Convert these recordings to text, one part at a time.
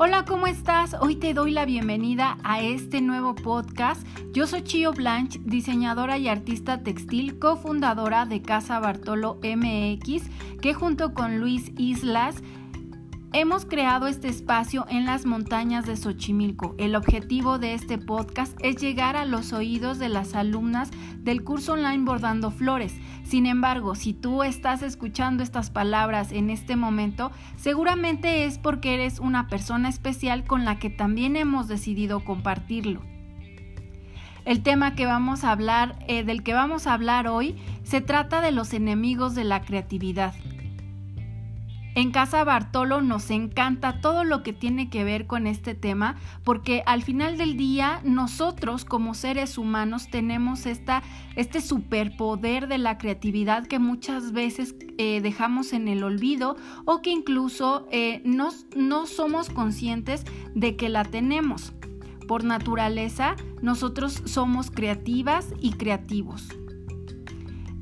Hola, ¿cómo estás? Hoy te doy la bienvenida a este nuevo podcast. Yo soy Chio Blanche, diseñadora y artista textil, cofundadora de Casa Bartolo MX, que junto con Luis Islas Hemos creado este espacio en las montañas de Xochimilco. El objetivo de este podcast es llegar a los oídos de las alumnas del curso online Bordando Flores. Sin embargo, si tú estás escuchando estas palabras en este momento, seguramente es porque eres una persona especial con la que también hemos decidido compartirlo. El tema que vamos a hablar, eh, del que vamos a hablar hoy, se trata de los enemigos de la creatividad. En Casa Bartolo nos encanta todo lo que tiene que ver con este tema porque al final del día nosotros como seres humanos tenemos esta, este superpoder de la creatividad que muchas veces eh, dejamos en el olvido o que incluso eh, no, no somos conscientes de que la tenemos. Por naturaleza, nosotros somos creativas y creativos.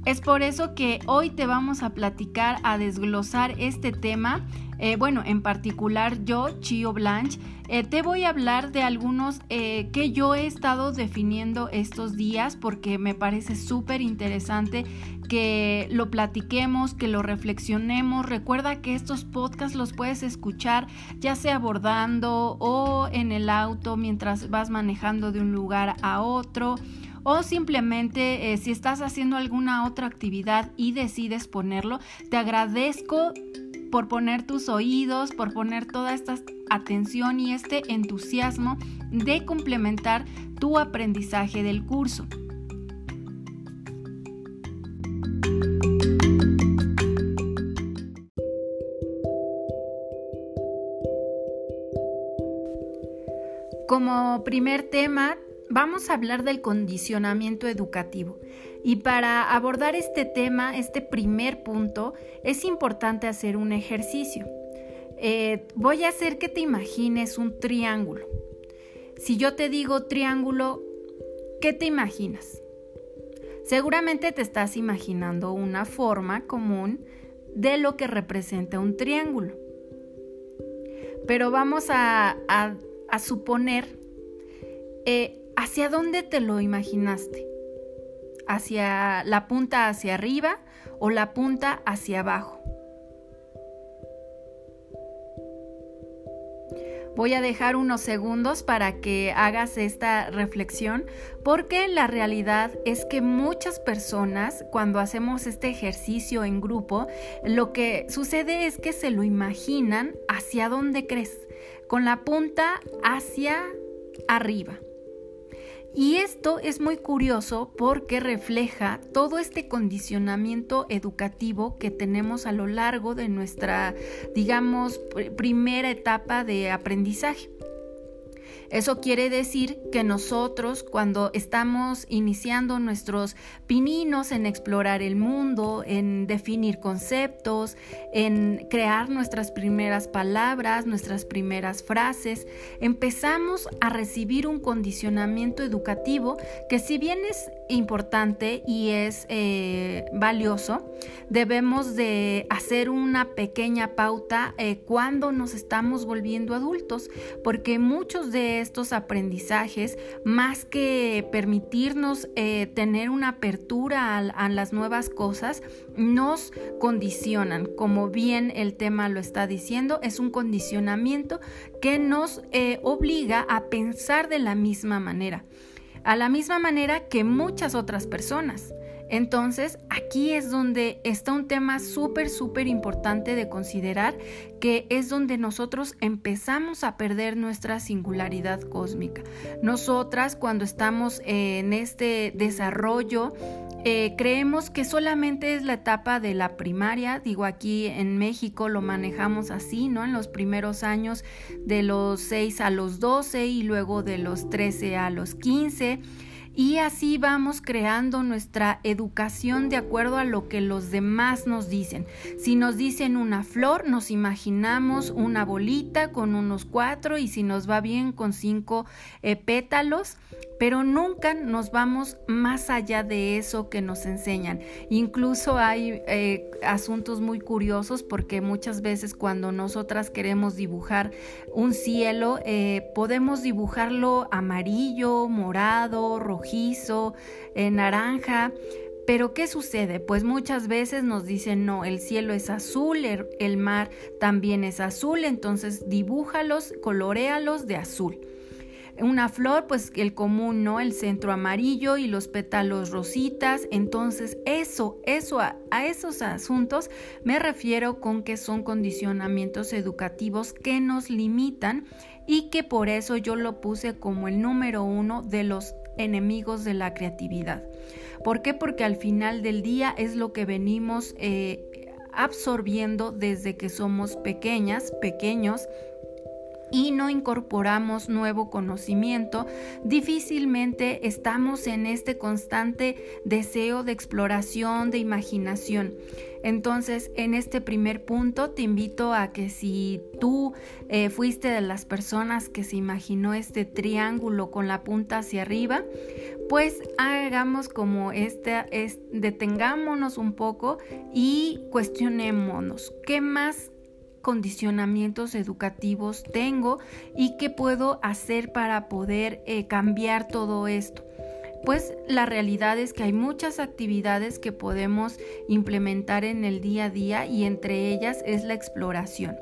Es por eso que hoy te vamos a platicar, a desglosar este tema. Eh, bueno, en particular yo, Chio Blanche, eh, te voy a hablar de algunos eh, que yo he estado definiendo estos días porque me parece súper interesante que lo platiquemos, que lo reflexionemos. Recuerda que estos podcasts los puedes escuchar ya sea abordando o en el auto mientras vas manejando de un lugar a otro o simplemente eh, si estás haciendo alguna otra actividad y decides ponerlo, te agradezco por poner tus oídos, por poner toda esta atención y este entusiasmo de complementar tu aprendizaje del curso. Como primer tema, vamos a hablar del condicionamiento educativo. Y para abordar este tema, este primer punto, es importante hacer un ejercicio. Eh, voy a hacer que te imagines un triángulo. Si yo te digo triángulo, ¿qué te imaginas? Seguramente te estás imaginando una forma común de lo que representa un triángulo. Pero vamos a, suponer eh, ¿Hacia dónde te lo imaginaste? ¿Hacia la punta hacia arriba o la punta hacia abajo? Voy a dejar unos segundos para que hagas esta reflexión porque la realidad es que muchas personas cuando hacemos este ejercicio en grupo, lo que sucede es que se lo imaginan hacia dónde crees, con la punta hacia arriba. Y esto es muy curioso porque refleja todo este condicionamiento educativo que tenemos a lo largo de nuestra, digamos, primera etapa de aprendizaje. Eso quiere decir que nosotros cuando estamos iniciando nuestros pininos en explorar el mundo, en definir conceptos, en crear nuestras primeras palabras, nuestras primeras frases, empezamos a recibir un condicionamiento educativo que si bien es importante y es eh, valioso, debemos de hacer una pequeña pauta eh, cuando nos estamos volviendo adultos, porque muchos de estos aprendizajes, más que permitirnos eh, tener una apertura a, las nuevas cosas, nos condicionan. Como bien el tema lo está diciendo, es un condicionamiento que nos obliga a pensar de la misma manera, a la misma manera que muchas otras personas. Entonces, aquí es donde está un tema súper, súper importante de considerar, que es donde nosotros empezamos a perder nuestra singularidad cósmica. Nosotras, cuando estamos en este desarrollo, eh, creemos que solamente es la etapa de la primaria, digo aquí en México lo manejamos así, ¿no? En los primeros años de los 6 a los 12 y luego de los 13 a los 15 y así vamos creando nuestra educación de acuerdo a lo que los demás nos dicen. Si nos dicen una flor, nos imaginamos una bolita con unos cuatro y si nos va bien con cinco eh, pétalos. Pero nunca nos vamos más allá de eso que nos enseñan. Incluso hay eh, asuntos muy curiosos porque muchas veces cuando nosotras queremos dibujar un cielo, eh, podemos dibujarlo amarillo, morado, rojizo, eh, naranja. Pero ¿qué sucede? Pues muchas veces nos dicen, no, el cielo es azul, el mar también es azul, entonces dibújalos, coloréalos de azul. Una flor, pues el común, ¿no? El centro amarillo y los pétalos rositas. Entonces, eso, eso, a, esos asuntos me refiero con que son condicionamientos educativos que nos limitan y que por eso yo lo puse como el número uno de los enemigos de la creatividad. ¿Por qué? Porque al final del día es lo que venimos eh, absorbiendo desde que somos pequeñas, pequeños y no incorporamos nuevo conocimiento, difícilmente estamos en este constante deseo de exploración, de imaginación. Entonces, en este primer punto, te invito a que si tú eh, fuiste de las personas que se imaginó este triángulo con la punta hacia arriba, pues hagamos como este, es, detengámonos un poco y cuestionémonos, ¿qué más condicionamientos educativos tengo y qué puedo hacer para poder eh, cambiar todo esto. Pues la realidad es que hay muchas actividades que podemos implementar en el día a día y entre ellas es la exploración.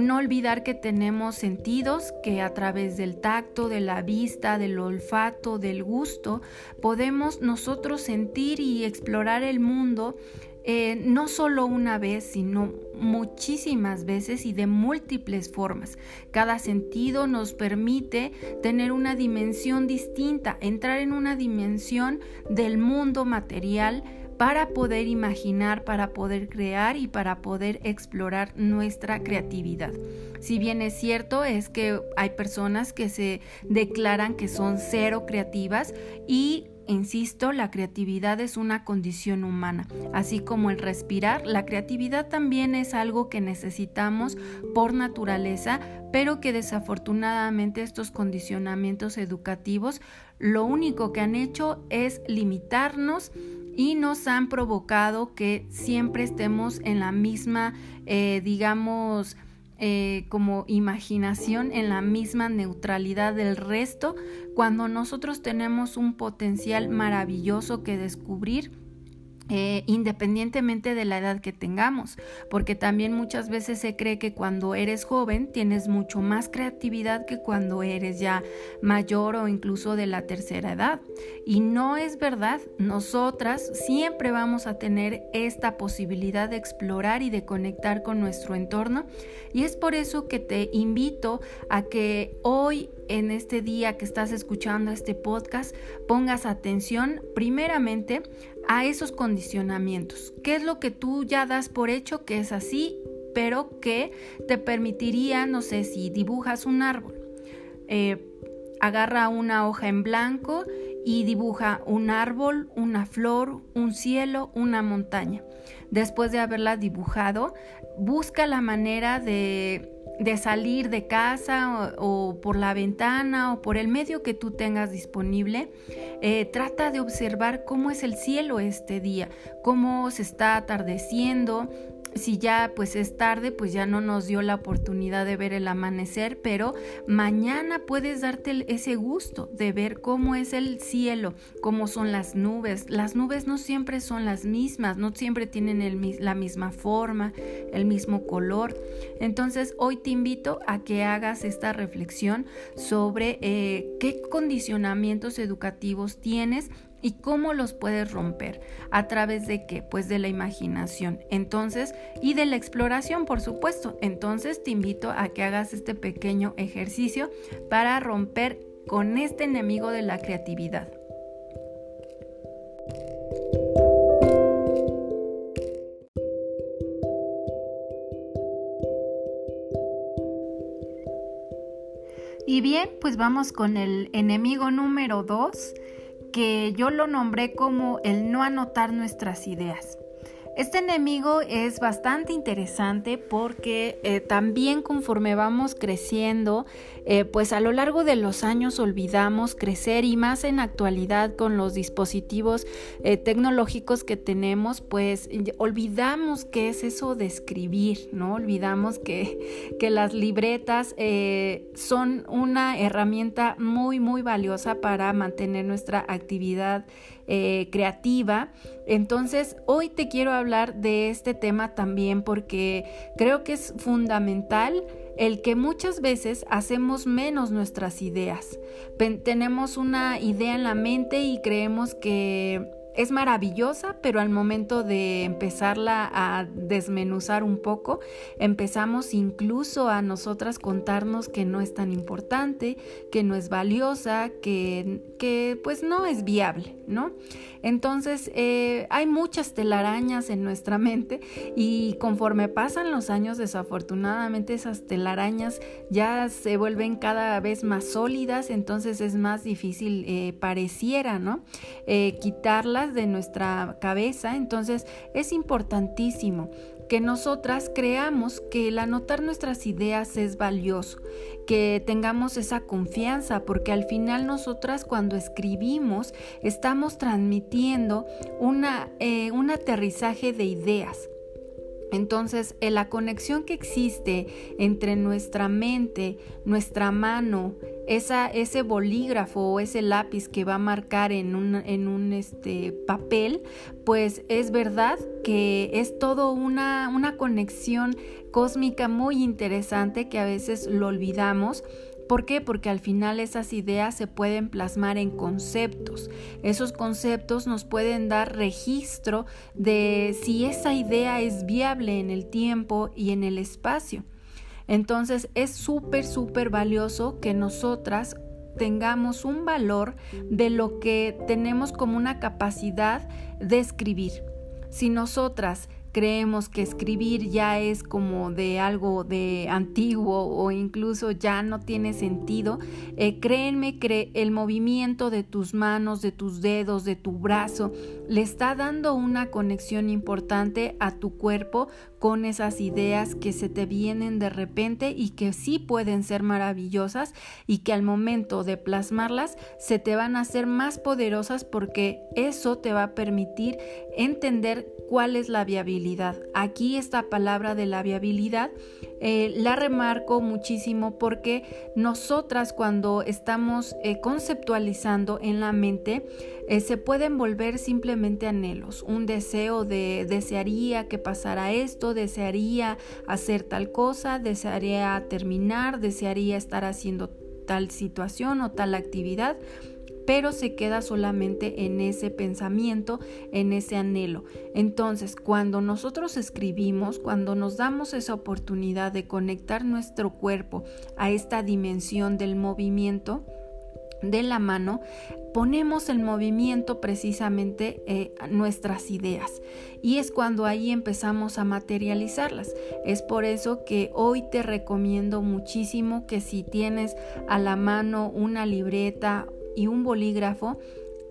No olvidar que tenemos sentidos que a través del tacto, de la vista, del olfato, del gusto, podemos nosotros sentir y explorar el mundo eh, no solo una vez, sino muchísimas veces y de múltiples formas. Cada sentido nos permite tener una dimensión distinta, entrar en una dimensión del mundo material para poder imaginar, para poder crear y para poder explorar nuestra creatividad. Si bien es cierto, es que hay personas que se declaran que son cero creativas y Insisto, la creatividad es una condición humana, así como el respirar, la creatividad también es algo que necesitamos por naturaleza, pero que desafortunadamente estos condicionamientos educativos lo único que han hecho es limitarnos y nos han provocado que siempre estemos en la misma, eh, digamos, eh, como imaginación en la misma neutralidad del resto cuando nosotros tenemos un potencial maravilloso que descubrir eh, independientemente de la edad que tengamos, porque también muchas veces se cree que cuando eres joven tienes mucho más creatividad que cuando eres ya mayor o incluso de la tercera edad. Y no es verdad, nosotras siempre vamos a tener esta posibilidad de explorar y de conectar con nuestro entorno y es por eso que te invito a que hoy en este día que estás escuchando este podcast pongas atención primeramente a esos condicionamientos. ¿Qué es lo que tú ya das por hecho que es así, pero que te permitiría, no sé, si dibujas un árbol, eh, agarra una hoja en blanco y dibuja un árbol, una flor, un cielo, una montaña. Después de haberla dibujado, busca la manera de de salir de casa o, por la ventana o por el medio que tú tengas disponible, eh, trata de observar cómo es el cielo este día, cómo se está atardeciendo, si ya pues es tarde, pues ya no nos dio la oportunidad de ver el amanecer, pero mañana puedes darte ese gusto de ver cómo es el cielo, cómo son las nubes. Las nubes no siempre son las mismas, no siempre tienen la misma forma, el mismo color. Entonces hoy te invito a que hagas esta reflexión sobre eh, qué condicionamientos educativos tienes ¿Y cómo los puedes romper? ¿A través de qué? Pues de la imaginación. Entonces, y de la exploración, por supuesto. Entonces, te invito a que hagas este pequeño ejercicio para romper con este enemigo de la creatividad. Y bien, pues vamos con el enemigo número 2 que yo lo nombré como el no anotar nuestras ideas. Este enemigo es bastante interesante porque eh, también conforme vamos creciendo, eh, pues a lo largo de los años olvidamos crecer y más en actualidad con los dispositivos eh, tecnológicos que tenemos, pues olvidamos qué es eso de escribir, ¿no? Olvidamos que, que las libretas son una herramienta muy, muy valiosa para mantener nuestra actividad eh, creativa. Entonces, hoy te quiero hablar de este tema también porque creo que es fundamental el que muchas veces hacemos menos nuestras ideas. tenemos una idea en la mente y creemos que es maravillosa, pero al momento de empezarla a desmenuzar un poco, empezamos incluso a nosotras contarnos que no es tan importante, que no es valiosa, que, que pues no es viable, ¿no? Entonces, eh, hay muchas telarañas en nuestra mente y conforme pasan los años, desafortunadamente esas telarañas ya se vuelven cada vez más sólidas, entonces es más difícil, eh, pareciera, ¿no? Eh, quitarlas de nuestra cabeza, entonces es importantísimo que nosotras creamos que el anotar nuestras ideas es valioso, que tengamos esa confianza, porque al final nosotras cuando escribimos estamos transmitiendo una, eh, un aterrizaje de ideas. Entonces, la conexión que existe entre nuestra mente, nuestra mano, esa, ese bolígrafo o ese lápiz que va a marcar en un, en un este, papel, pues es verdad que es todo una, una conexión cósmica muy interesante que a veces lo olvidamos ¿Por qué? Porque al final esas ideas se pueden plasmar en conceptos. Esos conceptos nos pueden dar registro de si esa idea es viable en el tiempo y en el espacio. Entonces es súper, súper valioso que nosotras tengamos un valor de lo que tenemos como una capacidad de escribir. Si nosotras creemos que escribir ya es como de algo de antiguo o incluso ya no tiene sentido, eh, créenme que el movimiento de tus manos, de tus dedos, de tu brazo, le está dando una conexión importante a tu cuerpo con esas ideas que se te vienen de repente y que sí pueden ser maravillosas y que al momento de plasmarlas se te van a hacer más poderosas porque eso te va a permitir entender cuál es la viabilidad. Aquí esta palabra de la viabilidad eh, la remarco muchísimo porque nosotras cuando estamos eh, conceptualizando en la mente eh, se pueden volver simplemente anhelos, un deseo de desearía que pasara esto, desearía hacer tal cosa, desearía terminar, desearía estar haciendo tal situación o tal actividad pero se queda solamente en ese pensamiento, en ese anhelo. Entonces, cuando nosotros escribimos, cuando nos damos esa oportunidad de conectar nuestro cuerpo a esta dimensión del movimiento, de la mano, ponemos el movimiento precisamente eh, nuestras ideas y es cuando ahí empezamos a materializarlas. Es por eso que hoy te recomiendo muchísimo que si tienes a la mano una libreta y un bolígrafo,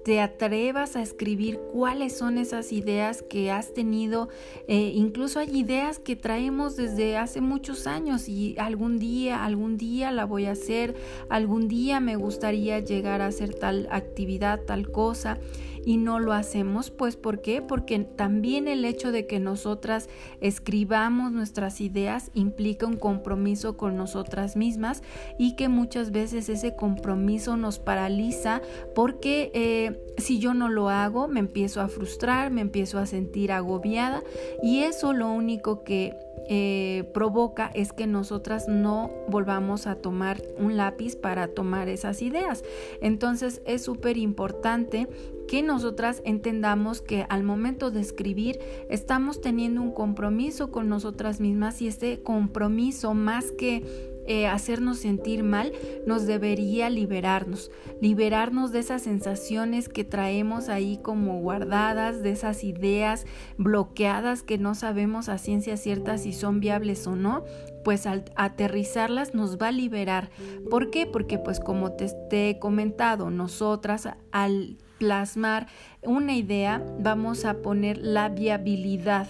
te atrevas a escribir cuáles son esas ideas que has tenido. Eh, incluso hay ideas que traemos desde hace muchos años y algún día, algún día la voy a hacer, algún día me gustaría llegar a hacer tal actividad, tal cosa y no lo hacemos, pues ¿por qué? Porque también el hecho de que nosotras escribamos nuestras ideas implica un compromiso con nosotras mismas y que muchas veces ese compromiso nos paraliza porque eh, si yo no lo hago me empiezo a frustrar, me empiezo a sentir agobiada y eso lo único que eh, provoca es que nosotras no volvamos a tomar un lápiz para tomar esas ideas. Entonces es súper importante que nosotras entendamos que al momento de escribir estamos teniendo un compromiso con nosotras mismas y este compromiso más que eh, hacernos sentir mal, nos debería liberarnos, liberarnos de esas sensaciones que traemos ahí como guardadas, de esas ideas bloqueadas que no sabemos a ciencia cierta si son viables o no, pues al aterrizarlas nos va a liberar. ¿Por qué? Porque pues como te, te he comentado, nosotras al plasmar una idea, vamos a poner la viabilidad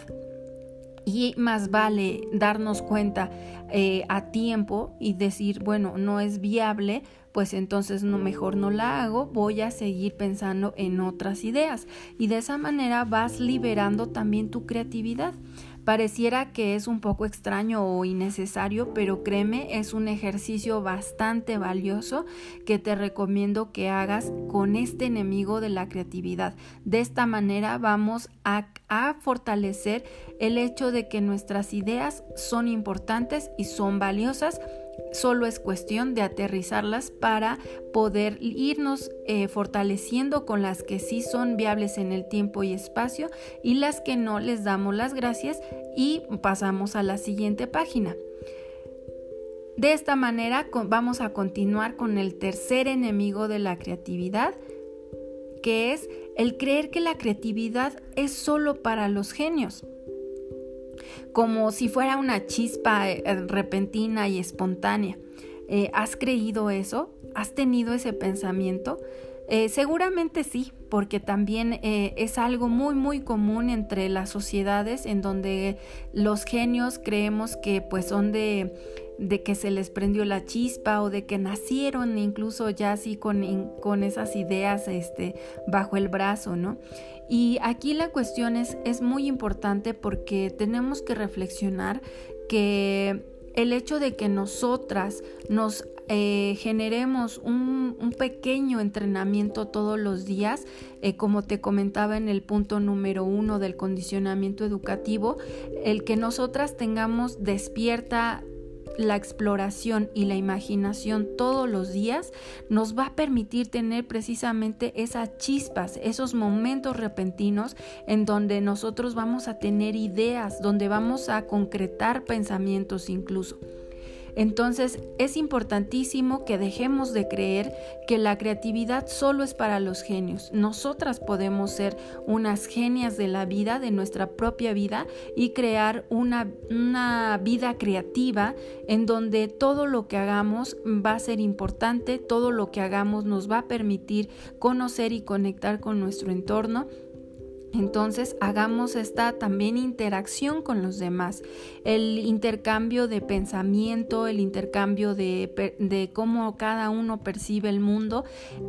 y más vale darnos cuenta eh, a tiempo y decir, bueno, no es viable, pues entonces no mejor no la hago, voy a seguir pensando en otras ideas y de esa manera vas liberando también tu creatividad. Pareciera que es un poco extraño o innecesario, pero créeme, es un ejercicio bastante valioso que te recomiendo que hagas con este enemigo de la creatividad. De esta manera vamos a, a fortalecer el hecho de que nuestras ideas son importantes y son valiosas Solo es cuestión de aterrizarlas para poder irnos eh, fortaleciendo con las que sí son viables en el tiempo y espacio y las que no les damos las gracias y pasamos a la siguiente página. De esta manera vamos a continuar con el tercer enemigo de la creatividad, que es el creer que la creatividad es solo para los genios como si fuera una chispa eh, repentina y espontánea. Eh, ¿Has creído eso? ¿Has tenido ese pensamiento? Eh, seguramente sí, porque también es algo muy muy común entre las sociedades en donde los genios creemos que pues son de, de que se les prendió la chispa o de que nacieron incluso ya así con, con esas ideas este, bajo el brazo, ¿no? Y aquí la cuestión es, es muy importante porque tenemos que reflexionar que el hecho de que nosotras nos eh, generemos un, un, pequeño entrenamiento todos los días, eh, como te comentaba en el punto número uno del condicionamiento educativo, el que nosotras tengamos despierta la exploración y la imaginación todos los días nos va a permitir tener precisamente esas chispas, esos momentos repentinos en donde nosotros vamos a tener ideas, donde vamos a concretar pensamientos incluso. Entonces es importantísimo que dejemos de creer que la creatividad solo es para los genios. Nosotras podemos ser unas genias de la vida, de nuestra propia vida y crear una, una vida creativa en donde todo lo que hagamos va a ser importante, todo lo que hagamos nos va a permitir conocer y conectar con nuestro entorno entonces hagamos esta también interacción con los demás, el intercambio de pensamiento, el intercambio de, cómo cada uno percibe el mundo,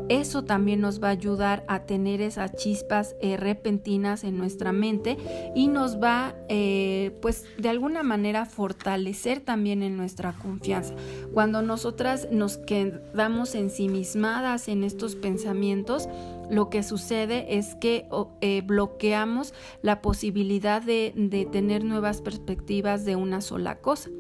eso también nos va a ayudar a tener esas chispas eh, repentinas en nuestra mente y nos va eh, pues de alguna manera fortalecer también en nuestra confianza. Cuando nosotras nos quedamos ensimismadas en estos pensamientos, lo que sucede es que eh, bloqueamos la posibilidad de, tener nuevas perspectivas de una sola cosa.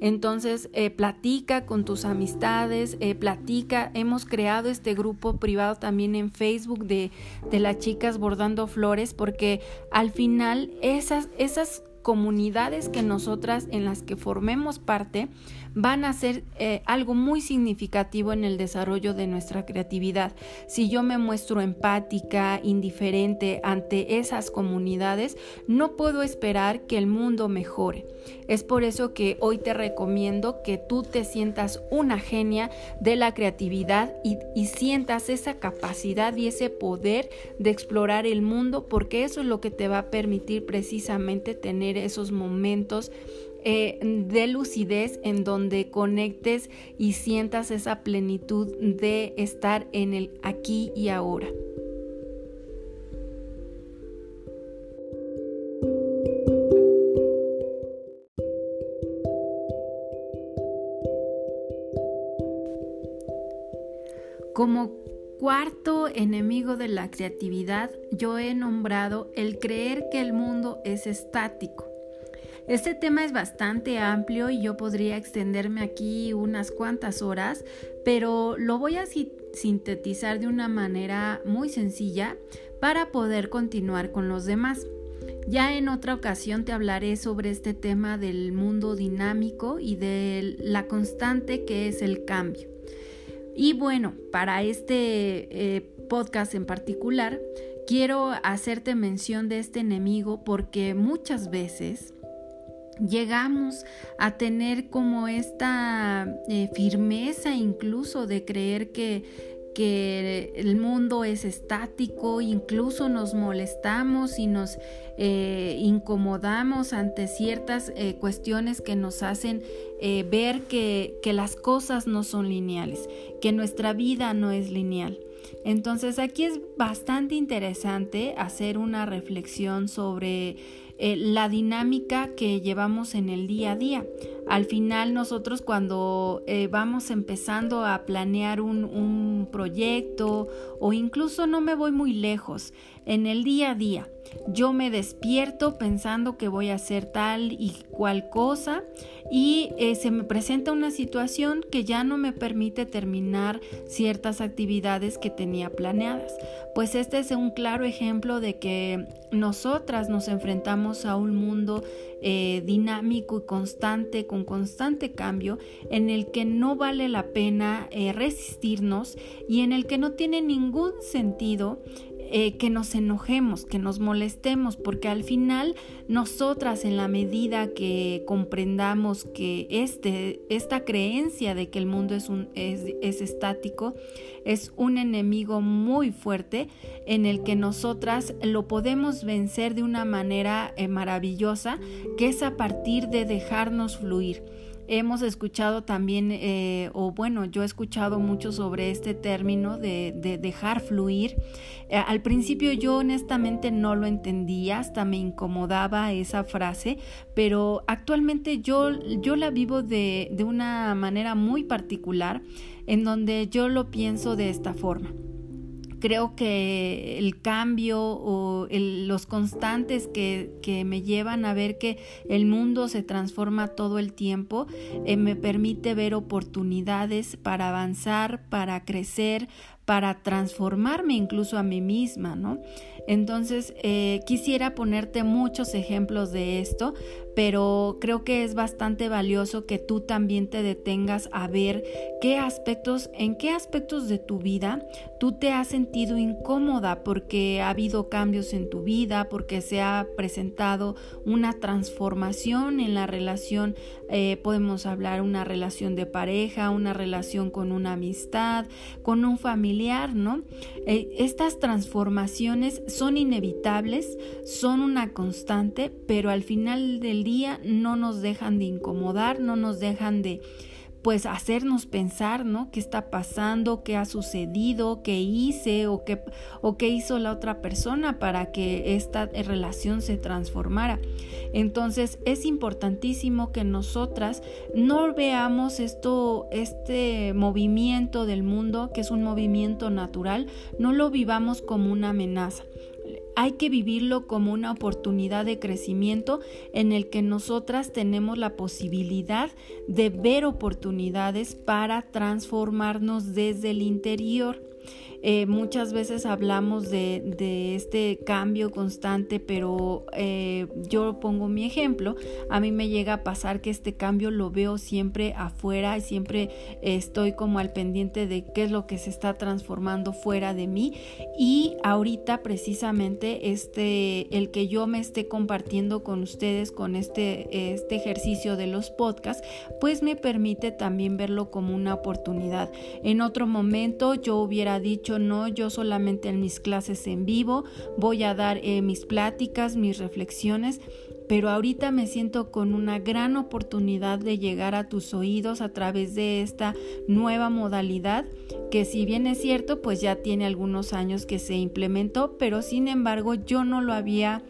Entonces, eh, platica con tus amistades, eh, platica. Hemos creado este grupo privado también en Facebook de, de las chicas bordando flores porque al final esas, esas comunidades que nosotras en las que formemos parte van a ser eh, algo muy significativo en el desarrollo de nuestra creatividad. Si yo me muestro empática, indiferente ante esas comunidades, no puedo esperar que el mundo mejore. Es por eso que hoy te recomiendo que tú te sientas una genia de la creatividad y, y sientas esa capacidad y ese poder de explorar el mundo porque eso es lo que te va a permitir precisamente tener esos momentos eh, de lucidez en donde conectes y sientas esa plenitud de estar en el aquí y ahora. Como cuarto enemigo de la creatividad, yo he nombrado el creer que el mundo es estático. Este tema es bastante amplio y yo podría extenderme aquí unas cuantas horas, pero lo voy a sintetizar de una manera muy sencilla para poder continuar con los demás. Ya en otra ocasión te hablaré sobre este tema del mundo dinámico y de la constante que es el cambio. Y bueno, para este eh, podcast en particular, quiero hacerte mención de este enemigo porque muchas veces llegamos a tener como esta eh, firmeza incluso de creer que, que el mundo es estático, incluso nos molestamos y nos eh, incomodamos ante ciertas eh, cuestiones que nos hacen ver que, que las cosas no son lineales, que nuestra vida no es lineal. Entonces aquí es bastante interesante hacer una reflexión sobre eh, la dinámica que llevamos en el día a día. Al final nosotros cuando eh, vamos empezando a planear un, un proyecto o incluso no me voy muy lejos, en el día a día, yo me despierto pensando que voy a hacer tal y cual cosa y eh, se me presenta una situación que ya no me permite terminar ciertas actividades que tenía planeadas. Pues este es un claro ejemplo de que nosotras nos enfrentamos a un mundo eh, dinámico y constante, con constante cambio, en el que no vale la pena eh, resistirnos y en el que no tiene ningún sentido eh, que nos enojemos, que nos molestemos, porque al final nosotras en la medida que comprendamos que este, esta creencia de que el mundo es, un, es, es estático es un enemigo muy fuerte en el que nosotras lo podemos vencer de una manera eh, maravillosa, que es a partir de dejarnos fluir. Hemos escuchado también, eh, o bueno, yo he escuchado mucho sobre este término de, dejar fluir. Eh, al principio yo honestamente no lo entendía, hasta me incomodaba esa frase, pero actualmente yo, yo la vivo de, de una manera muy particular en donde yo lo pienso de esta forma creo que el cambio o los constantes que, me llevan a ver que el mundo se transforma todo el tiempo eh, me permite ver oportunidades para avanzar, para crecer, para transformarme incluso a mí misma, ¿no? Entonces, eh, quisiera ponerte muchos ejemplos de esto, pero creo que es bastante valioso que tú también te detengas a ver qué aspectos, en qué aspectos de tu vida tú te has sentido incómoda porque ha habido cambios en tu vida, porque se ha presentado una transformación en la relación, eh, podemos hablar una relación de pareja, una relación con una amistad, con un familiar, ¿no? Eh, estas transformaciones son inevitables, son una constante, pero al final del día no nos dejan de incomodar, no nos dejan de pues hacernos pensar, ¿no? ¿Qué está pasando? ¿Qué ha sucedido? ¿Qué hice? ¿O qué, o qué hizo la otra persona para que esta relación se transformara? Entonces es importantísimo que nosotras no veamos esto, este movimiento del mundo, que es un movimiento natural, no lo vivamos como una amenaza hay que vivirlo como una oportunidad de crecimiento en el que nosotras tenemos la posibilidad de ver oportunidades para transformarnos desde el interior. Eh, muchas veces hablamos de, este cambio constante, pero eh, yo pongo mi ejemplo. A mí me llega a pasar que este cambio lo veo siempre afuera y siempre estoy como al pendiente de qué es lo que se está transformando fuera de mí. Y ahorita precisamente este, el que yo me esté compartiendo con ustedes con este, este ejercicio de los podcasts, pues me permite también verlo como una oportunidad. En otro momento yo hubiera dicho, no, yo solamente en mis clases en vivo voy a dar eh, mis pláticas, mis reflexiones, pero ahorita me siento con una gran oportunidad de llegar a tus oídos a través de esta nueva modalidad que si bien es cierto, pues ya tiene algunos años que se implementó, pero sin embargo yo no lo había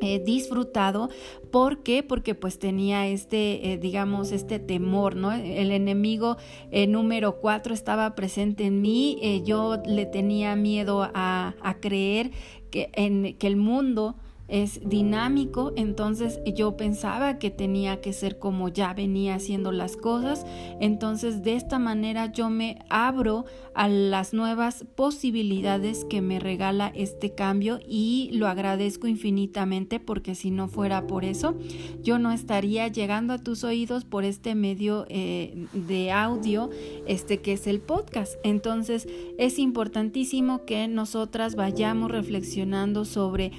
He disfrutado. ¿Por qué? Porque pues tenía este, eh, digamos, este temor, ¿no? El enemigo eh, número cuatro estaba presente en mí. Eh, yo le tenía miedo a, a creer que, en, que el mundo es dinámico, entonces yo pensaba que tenía que ser como ya venía haciendo las cosas, entonces de esta manera yo me abro a las nuevas posibilidades que me regala este cambio y lo agradezco infinitamente porque si no fuera por eso yo no estaría llegando a tus oídos por este medio eh, de audio este que es el podcast. Entonces es importantísimo que nosotras vayamos reflexionando sobre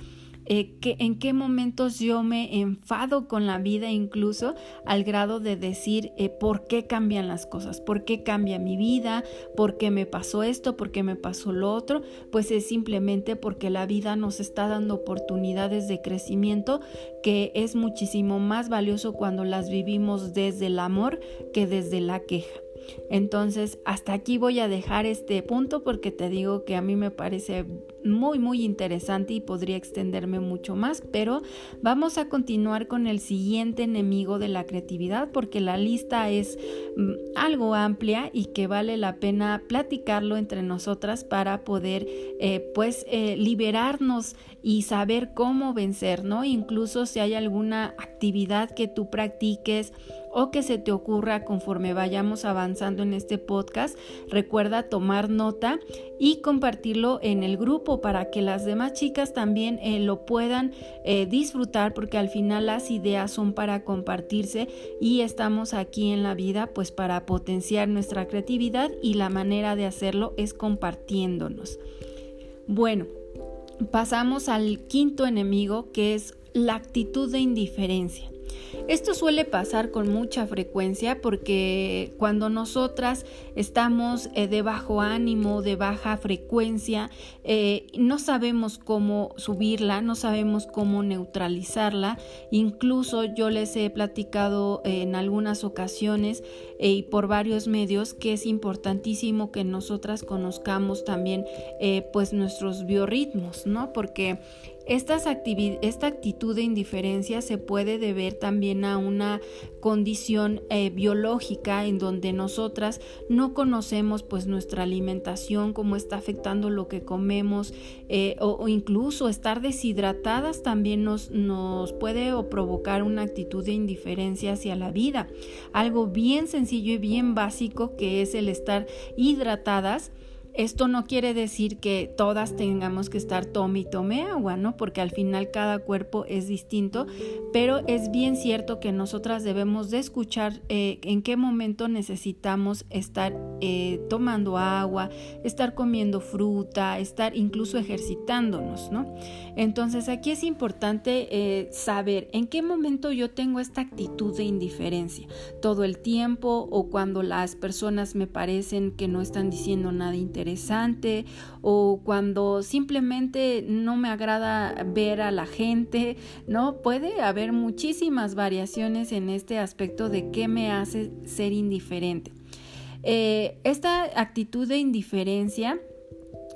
eh, que, en qué momentos yo me enfado con la vida incluso al grado de decir eh, por qué cambian las cosas, por qué cambia mi vida, por qué me pasó esto, por qué me pasó lo otro, pues es simplemente porque la vida nos está dando oportunidades de crecimiento que es muchísimo más valioso cuando las vivimos desde el amor que desde la queja. Entonces, hasta aquí voy a dejar este punto porque te digo que a mí me parece muy, muy interesante y podría extenderme mucho más, pero vamos a continuar con el siguiente enemigo de la creatividad porque la lista es mm, algo amplia y que vale la pena platicarlo entre nosotras para poder, eh, pues, eh, liberarnos y saber cómo vencer, ¿no? Incluso si hay alguna actividad que tú practiques, o que se te ocurra conforme vayamos avanzando en este podcast. Recuerda tomar nota y compartirlo en el grupo para que las demás chicas también eh, lo puedan eh, disfrutar porque al final las ideas son para compartirse y estamos aquí en la vida pues para potenciar nuestra creatividad y la manera de hacerlo es compartiéndonos. Bueno, pasamos al quinto enemigo que es la actitud de indiferencia. Esto suele pasar con mucha frecuencia porque cuando nosotras estamos eh, de bajo ánimo, de baja frecuencia, eh, no sabemos cómo subirla, no sabemos cómo neutralizarla. Incluso yo les he platicado en algunas ocasiones eh, y por varios medios que es importantísimo que nosotras conozcamos también pues nuestros biorritmos, ¿no? Porque esta actitud de indiferencia se puede deber también a una condición eh, biológica en donde nosotras no conocemos pues nuestra alimentación, cómo está afectando lo que comemos eh, o, incluso estar deshidratadas también nos, nos puede o provocar una actitud de indiferencia hacia la vida. Algo bien sencillo y bien básico que es el estar hidratadas esto no quiere decir que todas tengamos que estar tome y tome agua, ¿no? Porque al final cada cuerpo es distinto, pero es bien cierto que nosotras debemos de escuchar eh, en qué momento necesitamos estar eh, tomando agua, estar comiendo fruta, estar incluso ejercitándonos, ¿no? Entonces aquí es importante eh, saber en qué momento yo tengo esta actitud de indiferencia, todo el tiempo o cuando las personas me parecen que no están diciendo nada interesante o cuando simplemente no me agrada ver a la gente, ¿no? Puede haber muchísimas variaciones en este aspecto de qué me hace ser indiferente. Eh, esta actitud de indiferencia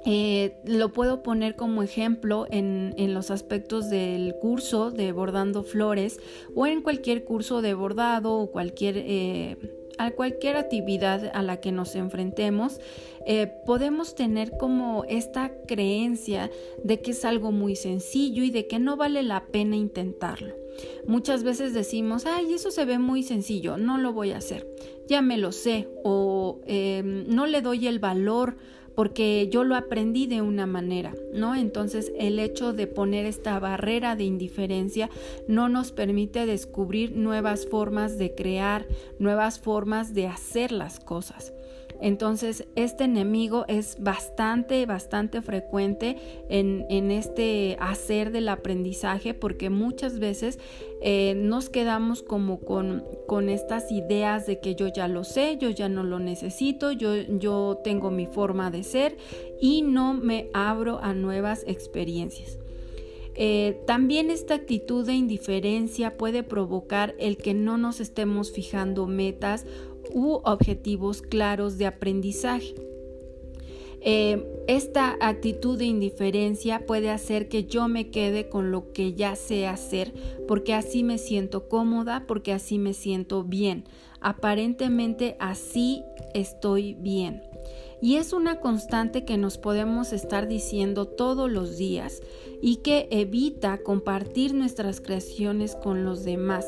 eh, lo puedo poner como ejemplo en, en, los aspectos del curso de bordando flores o en cualquier curso de bordado o cualquier eh, a cualquier actividad a la que nos enfrentemos, eh, podemos tener como esta creencia de que es algo muy sencillo y de que no vale la pena intentarlo. Muchas veces decimos, ay, eso se ve muy sencillo, no lo voy a hacer, ya me lo sé, o em, no le doy el valor porque yo lo aprendí de una manera, ¿no? Entonces el hecho de poner esta barrera de indiferencia no nos permite descubrir nuevas formas de crear, nuevas formas de hacer las cosas. Entonces, este enemigo es bastante, bastante frecuente en, este hacer del aprendizaje porque muchas veces eh, nos quedamos como con, con, estas ideas de que yo ya lo sé, yo ya no lo necesito, yo, yo tengo mi forma de ser y no me abro a nuevas experiencias. Eh, también esta actitud de indiferencia puede provocar el que no nos estemos fijando metas u objetivos claros de aprendizaje. Eh, esta actitud de indiferencia puede hacer que yo me quede con lo que ya sé hacer, porque así me siento cómoda, porque así me siento bien. Aparentemente así estoy bien. Y es una constante que nos podemos estar diciendo todos los días y que evita compartir nuestras creaciones con los demás.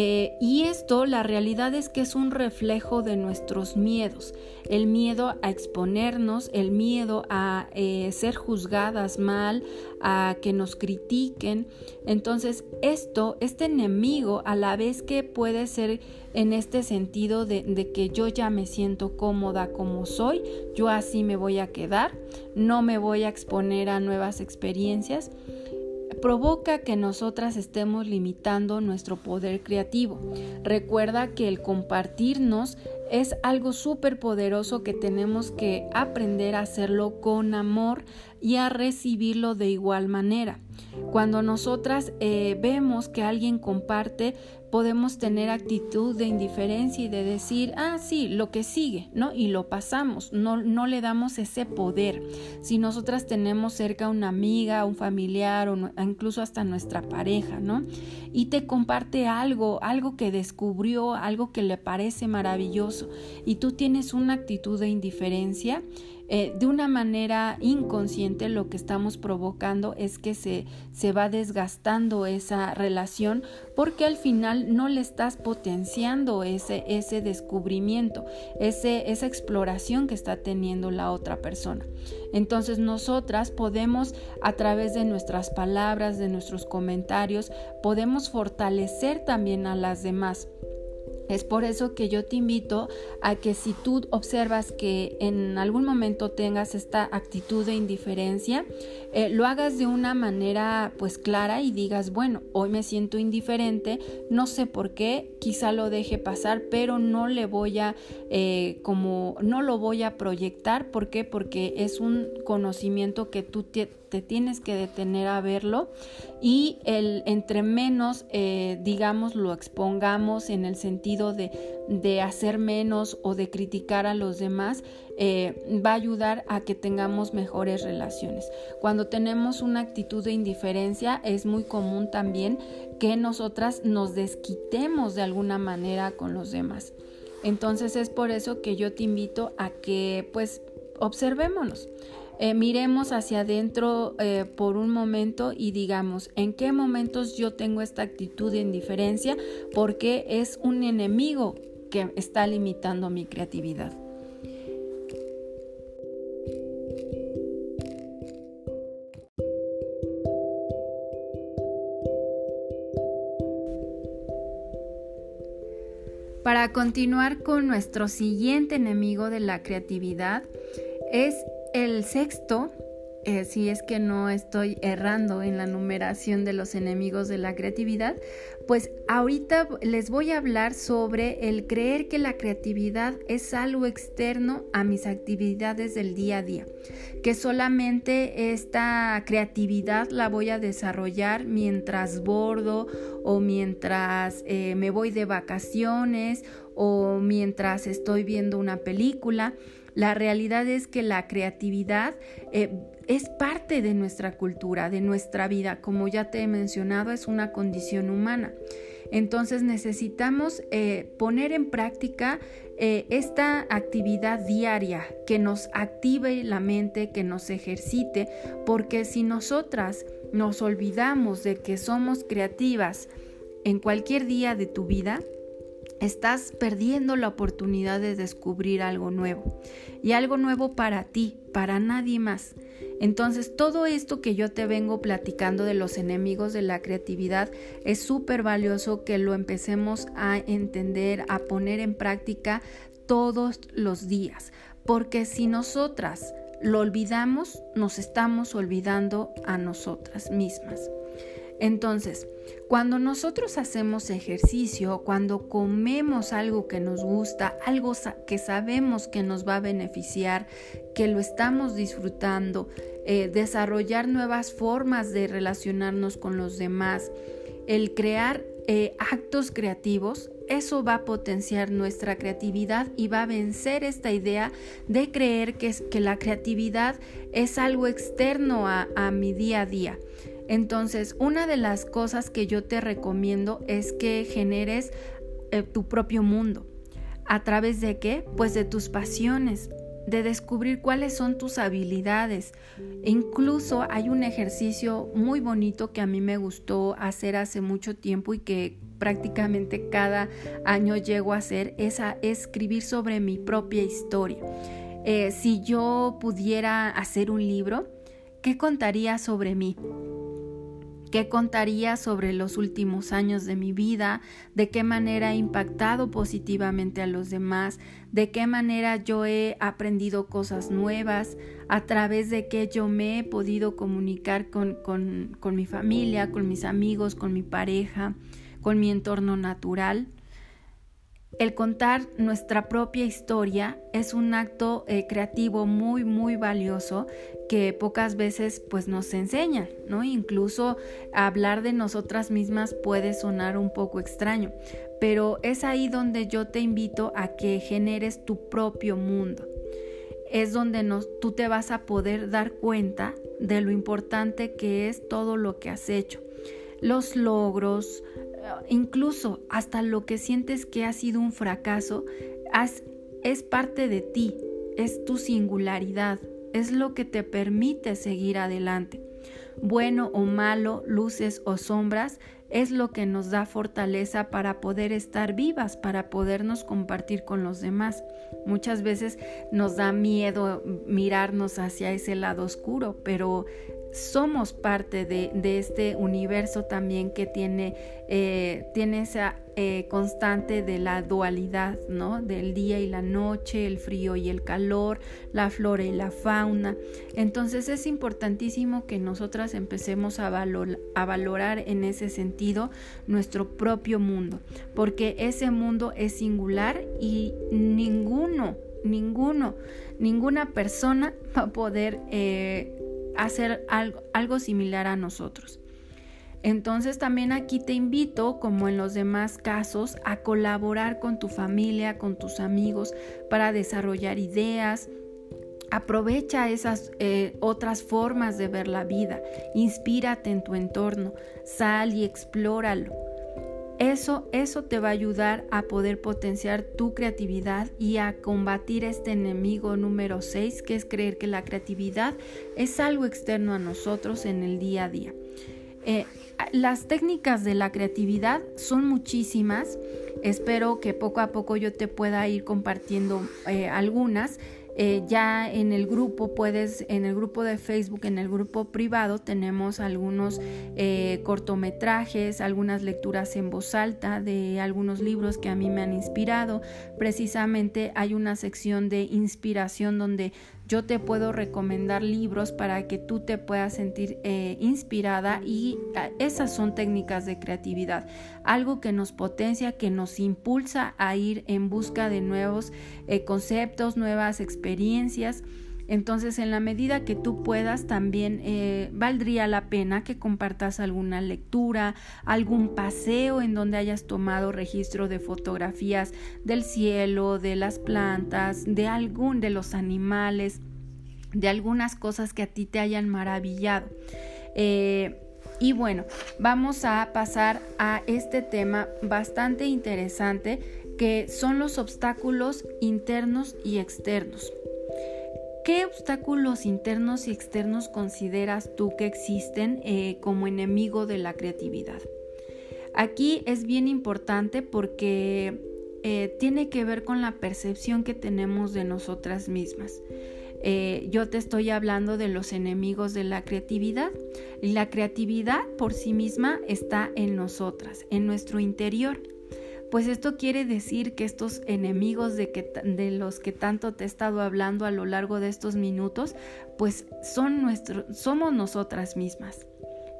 Eh, y esto, la realidad es que es un reflejo de nuestros miedos, el miedo a exponernos, el miedo a eh, ser juzgadas mal, a que nos critiquen. Entonces, esto, este enemigo, a la vez que puede ser en este sentido de, de que yo ya me siento cómoda como soy, yo así me voy a quedar, no me voy a exponer a nuevas experiencias provoca que nosotras estemos limitando nuestro poder creativo. Recuerda que el compartirnos es algo súper poderoso que tenemos que aprender a hacerlo con amor y a recibirlo de igual manera. Cuando nosotras eh, vemos que alguien comparte, podemos tener actitud de indiferencia y de decir, ah, sí, lo que sigue, ¿no? Y lo pasamos, no, no le damos ese poder. Si nosotras tenemos cerca una amiga, un familiar o incluso hasta nuestra pareja, ¿no? Y te comparte algo, algo que descubrió, algo que le parece maravilloso, y tú tienes una actitud de indiferencia, eh, de una manera inconsciente lo que estamos provocando es que se, se va desgastando esa relación porque al final no le estás potenciando ese, ese descubrimiento, ese, esa exploración que está teniendo la otra persona. Entonces nosotras podemos a través de nuestras palabras, de nuestros comentarios, podemos fortalecer también a las demás. Es por eso que yo te invito a que si tú observas que en algún momento tengas esta actitud de indiferencia, eh, lo hagas de una manera pues clara y digas, bueno, hoy me siento indiferente, no sé por qué, quizá lo deje pasar, pero no le voy a eh, como no lo voy a proyectar, ¿por qué? Porque es un conocimiento que tú te, tienes que detener a verlo y el entre menos eh, digamos lo expongamos en el sentido de, de, hacer menos o de criticar a los demás eh, va a ayudar a que tengamos mejores relaciones. Cuando tenemos una actitud de indiferencia es muy común también que nosotras nos desquitemos de alguna manera con los demás. Entonces es por eso que yo te invito a que pues observémonos eh, miremos hacia adentro eh, por un momento y digamos en qué momentos yo tengo esta actitud de indiferencia porque es un enemigo que está limitando mi creatividad. Para continuar con nuestro siguiente enemigo de la creatividad es el sexto, eh, si es que no estoy errando en la numeración de los enemigos de la creatividad, pues ahorita les voy a hablar sobre el creer que la creatividad es algo externo a mis actividades del día a día, que solamente esta creatividad la voy a desarrollar mientras bordo o mientras eh, me voy de vacaciones o mientras estoy viendo una película. La realidad es que la creatividad eh, es parte de nuestra cultura, de nuestra vida. Como ya te he mencionado, es una condición humana. Entonces necesitamos eh, poner en práctica eh, esta actividad diaria que nos active la mente, que nos ejercite, porque si nosotras nos olvidamos de que somos creativas en cualquier día de tu vida, estás perdiendo la oportunidad de descubrir algo nuevo y algo nuevo para ti, para nadie más. Entonces todo esto que yo te vengo platicando de los enemigos de la creatividad es súper valioso que lo empecemos a entender, a poner en práctica todos los días, porque si nosotras lo olvidamos, nos estamos olvidando a nosotras mismas. Entonces, cuando nosotros hacemos ejercicio, cuando comemos algo que nos gusta, algo que sabemos que nos va a beneficiar, que lo estamos disfrutando, eh, desarrollar nuevas formas de relacionarnos con los demás, el crear eh, actos creativos, eso va a potenciar nuestra creatividad y va a vencer esta idea de creer que, que la creatividad es algo externo a mi día a día. Entonces, una de las cosas que yo te recomiendo es que generes eh, tu propio mundo. ¿A través de qué? Pues de tus pasiones, de descubrir cuáles son tus habilidades. E incluso hay un ejercicio muy bonito que a mí me gustó hacer hace mucho tiempo y que prácticamente cada año llego a hacer, es a escribir sobre mi propia historia. Eh, si yo pudiera hacer un libro, ¿qué contaría sobre mí? Qué contaría sobre los últimos años de mi vida, de qué manera he impactado positivamente a los demás, de qué manera yo he aprendido cosas nuevas, a través de qué yo me he podido comunicar con, con, con mi familia, con mis amigos, con mi pareja, con mi entorno natural. El contar nuestra propia historia es un acto eh, creativo muy muy valioso que pocas veces pues nos enseñan, ¿no? Incluso hablar de nosotras mismas puede sonar un poco extraño, pero es ahí donde yo te invito a que generes tu propio mundo. Es donde tú te vas a poder dar cuenta de lo importante que es todo lo que has hecho los logros, incluso hasta lo que sientes que ha sido un fracaso, es parte de ti, es tu singularidad, es lo que te permite seguir adelante. Bueno o malo, luces o sombras, es lo que nos da fortaleza para poder estar vivas, para podernos compartir con los demás. Muchas veces nos da miedo mirarnos hacia ese lado oscuro, pero somos parte de, este universo también que tiene, eh, tiene esa eh, constante de la dualidad, ¿no? Del día y la noche, el frío y el calor, la flora y la fauna. Entonces es importantísimo que nosotras empecemos a, a valorar en ese sentido nuestro propio mundo, porque ese mundo es singular y ninguno, ninguno, ninguna persona va a poder eh, hacer algo, similar a nosotros. Entonces también aquí te invito, como en los demás casos, a colaborar con tu familia, con tus amigos, para desarrollar ideas. Aprovecha esas eh, otras formas de ver la vida, inspírate en tu entorno, sal y explóralo. Eso, eso te va a ayudar a poder potenciar tu creatividad y a combatir este enemigo número 6, que es creer que la creatividad es algo externo a nosotros en el día a día. Eh, las técnicas de la creatividad son muchísimas. Espero que poco a poco yo te pueda ir compartiendo eh, algunas. Eh, ya en el grupo puedes, en el grupo de Facebook, en el grupo privado, tenemos algunos eh, cortometrajes, algunas lecturas en voz alta de algunos libros que a mí me han inspirado. Precisamente hay una sección de inspiración donde yo te puedo recomendar libros para que tú te puedas sentir eh, inspirada y ah, esas son técnicas de creatividad, algo que nos potencia, que nos impulsa a ir en busca de nuevos eh, conceptos, nuevas experiencias. Entonces, en la medida que tú puedas, también eh, valdría la pena que compartas alguna lectura, algún paseo en donde hayas tomado registro de fotografías del cielo, de las plantas, de algún de los animales, de algunas cosas que a ti te hayan maravillado. Eh, y bueno, vamos a pasar a este tema bastante interesante que son los obstáculos internos y externos. ¿Qué obstáculos internos y externos consideras tú que existen eh, como enemigo de la creatividad? Aquí es bien importante porque eh, tiene que ver con la percepción que tenemos de nosotras mismas. Eh, yo te estoy hablando de los enemigos de la creatividad. La creatividad por sí misma está en nosotras, en nuestro interior. Pues esto quiere decir que estos enemigos de, que, de los que tanto te he estado hablando a lo largo de estos minutos, pues son nuestro, somos nosotras mismas.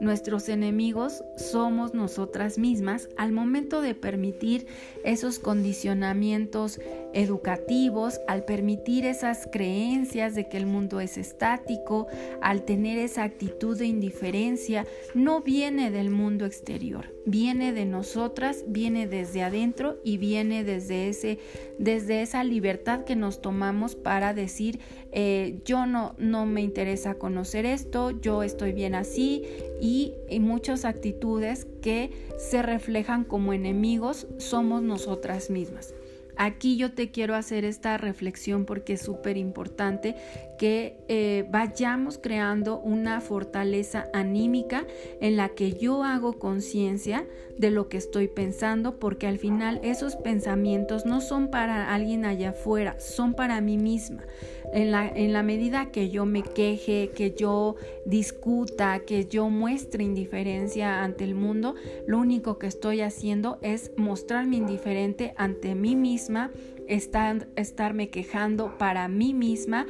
Nuestros enemigos somos nosotras mismas al momento de permitir esos condicionamientos educativos, al permitir esas creencias de que el mundo es estático, al tener esa actitud de indiferencia, no viene del mundo exterior, viene de nosotras, viene desde adentro y viene desde, ese, desde esa libertad que nos tomamos para decir eh, yo no, no me interesa conocer esto, yo estoy bien así y muchas actitudes que se reflejan como enemigos somos nosotras mismas. Aquí yo te quiero hacer esta reflexión porque es súper importante que eh, vayamos creando una fortaleza anímica en la que yo hago conciencia de lo que estoy pensando, porque al final esos pensamientos no son para alguien allá afuera, son para mí misma. En la, en la, medida que yo me queje, que yo discuta, que yo muestre indiferencia ante el mundo, lo único que estoy haciendo es mostrarme indiferente ante mí misma, estar, estarme quejando para mí misma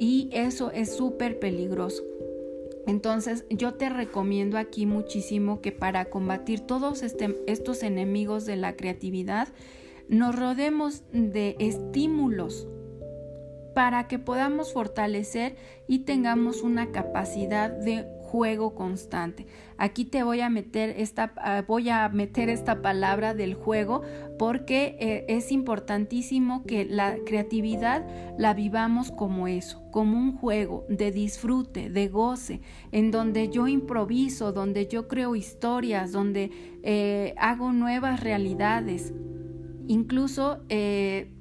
y eso es súper peligroso. Entonces yo te recomiendo aquí muchísimo que para combatir todos este, estos enemigos de la creatividad, nos rodemos de estímulos para que podamos fortalecer y tengamos una capacidad de juego constante. Aquí te voy a meter esta, ah, voy a meter esta palabra del juego porque eh, es importantísimo que la creatividad la vivamos como eso, como un juego de disfrute, de goce, en donde yo improviso, donde yo creo historias, donde eh, hago nuevas realidades. Incluso eh,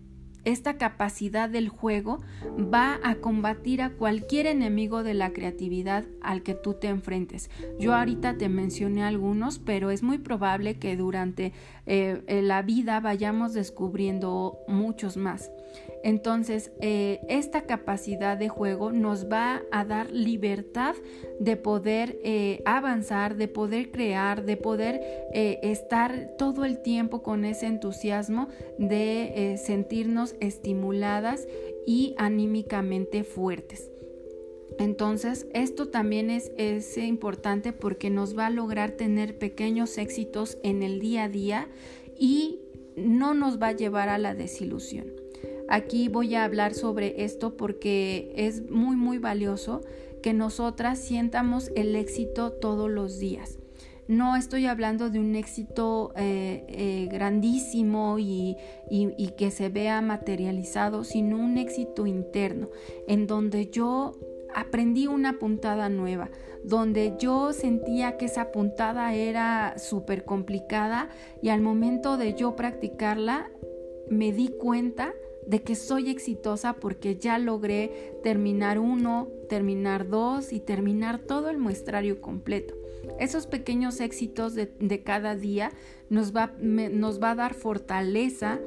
esta capacidad del juego va a combatir a cualquier enemigo de la creatividad al que tú te enfrentes. Yo ahorita te mencioné algunos, pero es muy probable que durante eh, la vida vayamos descubriendo muchos más. Entonces, eh, esta capacidad de juego nos va a dar libertad de poder eh, avanzar, de poder crear, de poder eh, estar todo el tiempo con ese entusiasmo de sentirnos estimuladas y anímicamente fuertes. Entonces, esto también es, es, importante porque nos va a lograr tener pequeños éxitos en el día a día y no nos va a llevar a la desilusión. Aquí voy a hablar sobre esto porque es muy muy valioso que nosotras sientamos el éxito todos los días. No estoy hablando de un éxito eh, eh, grandísimo y, y que se vea materializado, sino un éxito interno, en donde yo aprendí una puntada nueva, donde yo sentía que esa puntada era súper complicada y al momento de yo practicarla me di cuenta de que soy exitosa porque ya logré terminar uno, terminar dos y terminar todo el muestrario completo. Esos pequeños éxitos de, cada día nos va, nos va a dar fortaleza,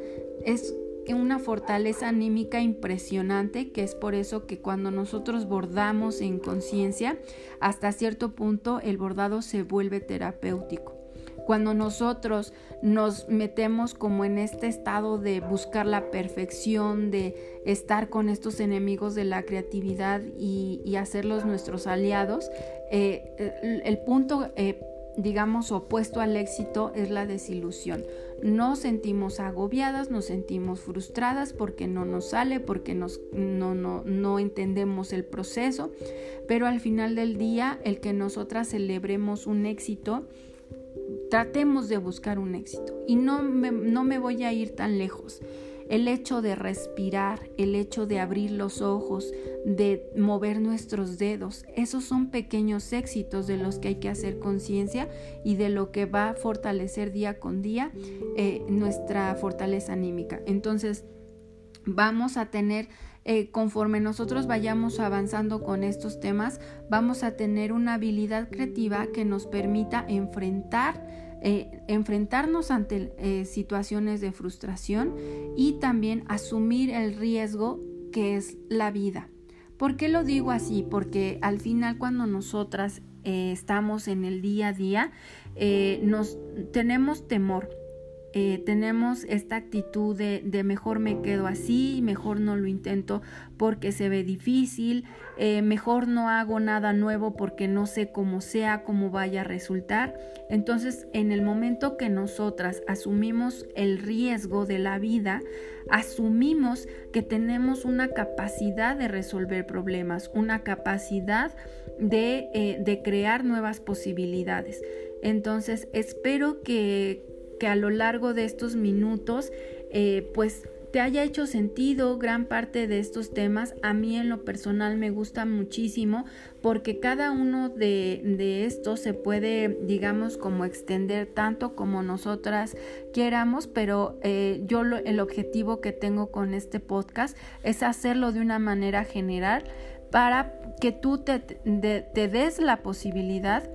es una fortaleza anímica impresionante, que es por eso que cuando nosotros bordamos en conciencia, hasta cierto punto el bordado se vuelve terapéutico. Cuando nosotros nos metemos como en este estado de buscar la perfección, de estar con estos enemigos de la creatividad y, hacerlos nuestros aliados, eh, el, punto, eh, digamos, opuesto al éxito es la desilusión. Nos sentimos agobiadas, nos sentimos frustradas porque no nos sale, porque nos, no, no, no entendemos el proceso, pero al final del día el que nosotras celebremos un éxito, tratemos de buscar un éxito. Y no me, no me voy a ir tan lejos. El hecho de respirar, el hecho de abrir los ojos, de mover nuestros dedos, esos son pequeños éxitos de los que hay que hacer conciencia y de lo que va a fortalecer día con día eh, nuestra fortaleza anímica. Entonces, vamos a tener eh, conforme nosotros vayamos avanzando con estos temas, vamos a tener una habilidad creativa que nos permita enfrentar, eh, enfrentarnos ante eh, situaciones de frustración y también asumir el riesgo que es la vida. ¿Por qué lo digo así? Porque al final cuando nosotras estamos en el día a día, nos tenemos temor, eh, tenemos esta actitud de, mejor me quedo así, mejor no lo intento porque se ve difícil, eh, mejor no hago nada nuevo porque no sé cómo sea, cómo vaya a resultar. Entonces, en el momento que nosotras asumimos el riesgo de la vida, asumimos que tenemos una capacidad de resolver problemas, una capacidad de, eh, de crear nuevas posibilidades. Entonces, espero que, que a lo largo de estos minutos eh, pues te haya hecho sentido gran parte de estos temas. A mí en lo personal me gusta muchísimo porque cada uno de, estos se puede, digamos, como extender tanto como nosotras queramos, pero eh, yo el objetivo que tengo con este podcast es hacerlo de una manera general para que tú te, te des la posibilidad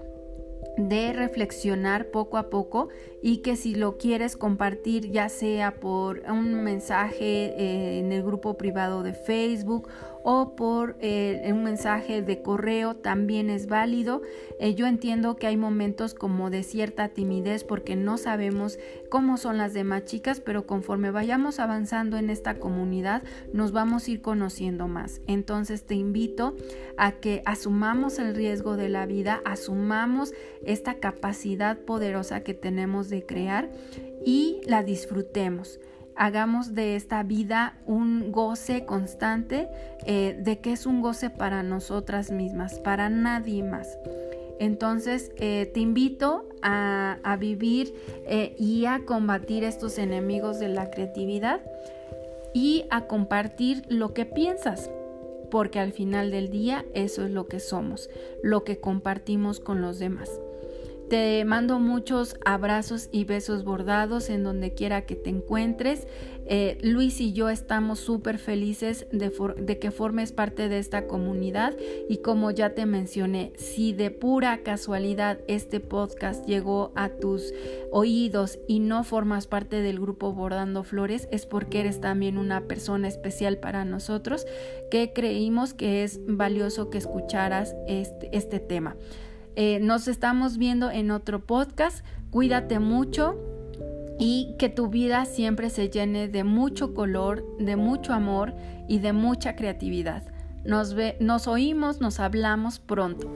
de reflexionar poco a poco y que si lo quieres compartir ya sea por un mensaje eh, en el grupo privado de Facebook o por eh, un mensaje de correo también es válido. Eh, yo entiendo que hay momentos como de cierta timidez porque no sabemos cómo son las demás chicas, pero conforme vayamos avanzando en esta comunidad nos vamos a ir conociendo más. Entonces te invito a que asumamos el riesgo de la vida, asumamos esta capacidad poderosa que tenemos de crear y la disfrutemos hagamos de esta vida un goce constante, eh, de que es un goce para nosotras mismas, para nadie más. Entonces eh, te invito a, vivir eh, y a combatir estos enemigos de la creatividad y a compartir lo que piensas, porque al final del día eso es lo que somos, lo que compartimos con los demás. Te mando muchos abrazos y besos bordados en donde quiera que te encuentres. Eh, Luis y yo estamos súper felices de, que formes parte de esta comunidad y como ya te mencioné, si de pura casualidad este podcast llegó a tus oídos y no formas parte del grupo Bordando Flores, es porque eres también una persona especial para nosotros que creímos que es valioso que escucharas este, este tema. Eh, nos estamos viendo en otro podcast. Cuídate mucho y que tu vida siempre se llene de mucho color, de mucho amor y de mucha creatividad. Nos oímos, nos hablamos pronto.